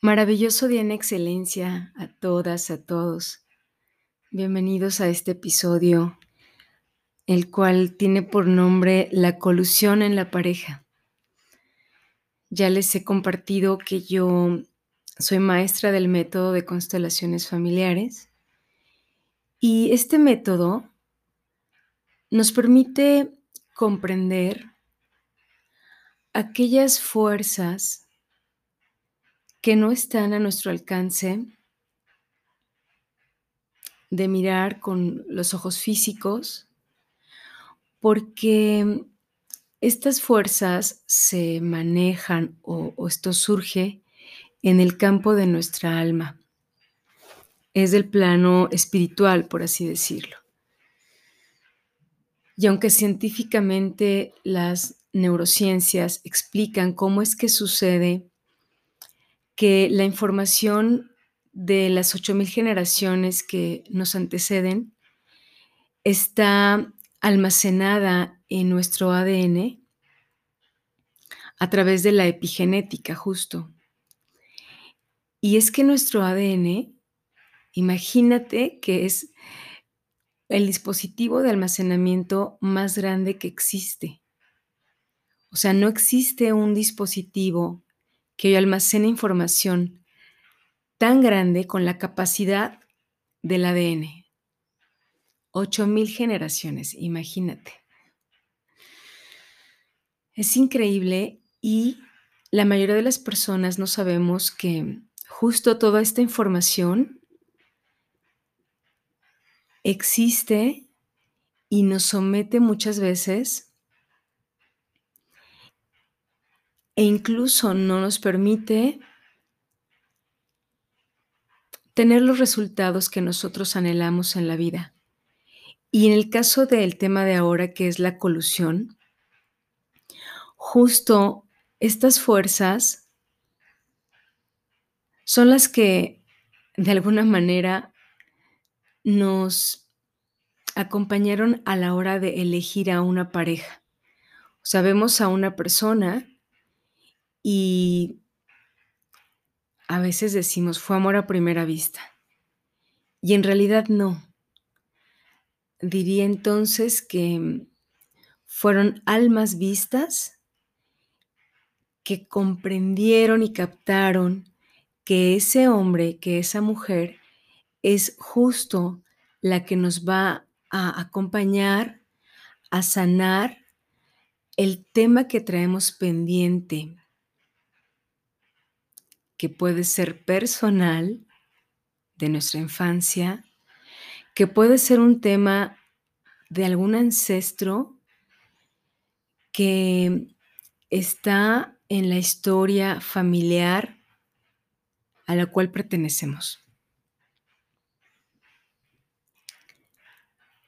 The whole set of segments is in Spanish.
Maravilloso día en excelencia a todas, a todos. Bienvenidos a este episodio, el cual tiene por nombre La colusión en la pareja. Ya les he compartido que yo soy maestra del método de constelaciones familiares y este método nos permite comprender aquellas fuerzas que no están a nuestro alcance de mirar con los ojos físicos, porque estas fuerzas se manejan o, esto surge en el campo de nuestra alma. Es del plano espiritual, por así decirlo. Y aunque científicamente las neurociencias explican cómo es que sucede que la información de las 8.000 generaciones que nos anteceden está almacenada en nuestro ADN a través de la epigenética, justo. Y es que nuestro ADN, imagínate que es el dispositivo de almacenamiento más grande que existe. O sea, no existe un dispositivo que almacena información tan grande con la capacidad del ADN. 8000 generaciones, imagínate. Es increíble y la mayoría de las personas no sabemos que justo toda esta información existe y nos somete muchas veces e incluso no nos permite tener los resultados que nosotros anhelamos en la vida. Y en el caso del tema de ahora, que es la colusión, justo estas fuerzas son las que de alguna manera nos acompañaron a la hora de elegir a una pareja. Sabemos a una persona y a veces decimos, fue amor a primera vista. Y en realidad no. Diría entonces que fueron almas vistas que comprendieron y captaron que ese hombre, que esa mujer es justo la que nos va a acompañar a sanar el tema que traemos pendiente que puede ser personal de nuestra infancia, que puede ser un tema de algún ancestro que está en la historia familiar a la cual pertenecemos.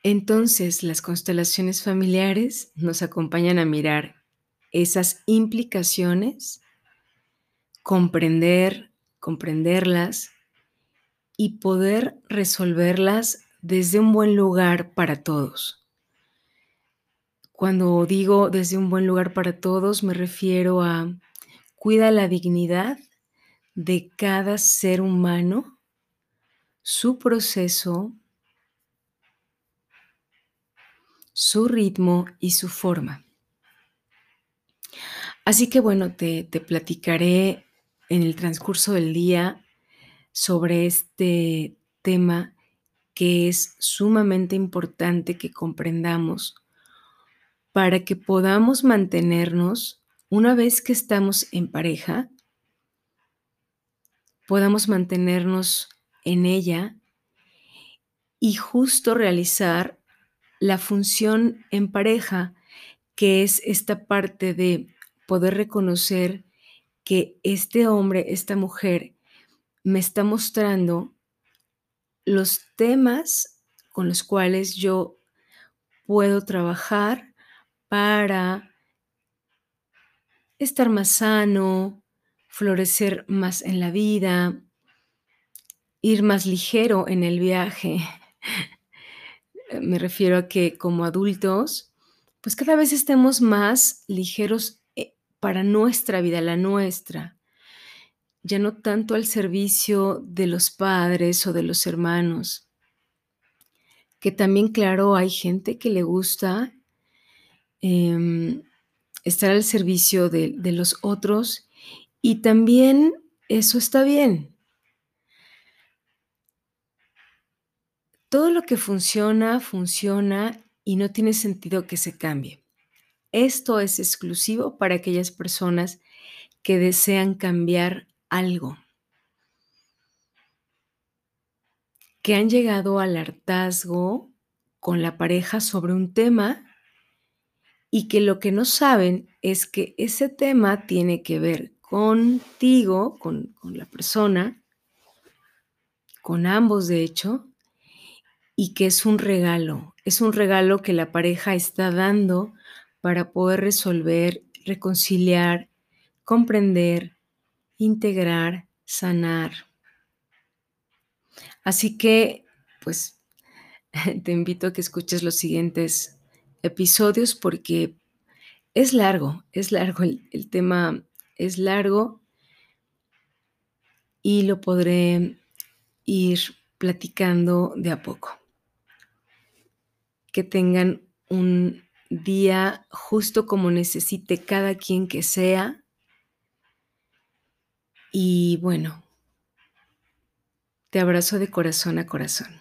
Entonces, las constelaciones familiares nos acompañan a mirar esas implicaciones comprender, comprenderlas y poder resolverlas desde un buen lugar para todos. Cuando digo desde un buen lugar para todos, me refiero a cuida la dignidad de cada ser humano, su proceso, su ritmo y su forma. Así que bueno, te, te platicaré en el transcurso del día sobre este tema que es sumamente importante que comprendamos para que podamos mantenernos una vez que estamos en pareja, podamos mantenernos en ella y justo realizar la función en pareja, que es esta parte de poder reconocer que este hombre, esta mujer, me está mostrando los temas con los cuales yo puedo trabajar para estar más sano, florecer más en la vida, ir más ligero en el viaje. Me refiero a que como adultos, pues cada vez estemos más ligeros para nuestra vida, la nuestra. ya no tanto al servicio de los padres o de los hermanos. Que también, claro, hay gente que le gusta, em, estar al servicio de de los otros, y también eso está bien. Todo lo que funciona, funciona y no tiene sentido que se cambie. Esto es exclusivo para aquellas personas que desean cambiar algo. Que han llegado al hartazgo con la pareja sobre un tema y que lo que no saben es que ese tema tiene que ver contigo, con la persona con ambos, de hecho, y que es un regalo, es un regalo que la pareja está dando para poder resolver, reconciliar, comprender, integrar, sanar. Así que, pues, te invito a que escuches los siguientes episodios porque es largo, es largo, el tema es largo y lo podré ir platicando de a poco. Que tengan un día justo como necesite cada quien que sea. Y bueno te abrazo de corazón a corazón.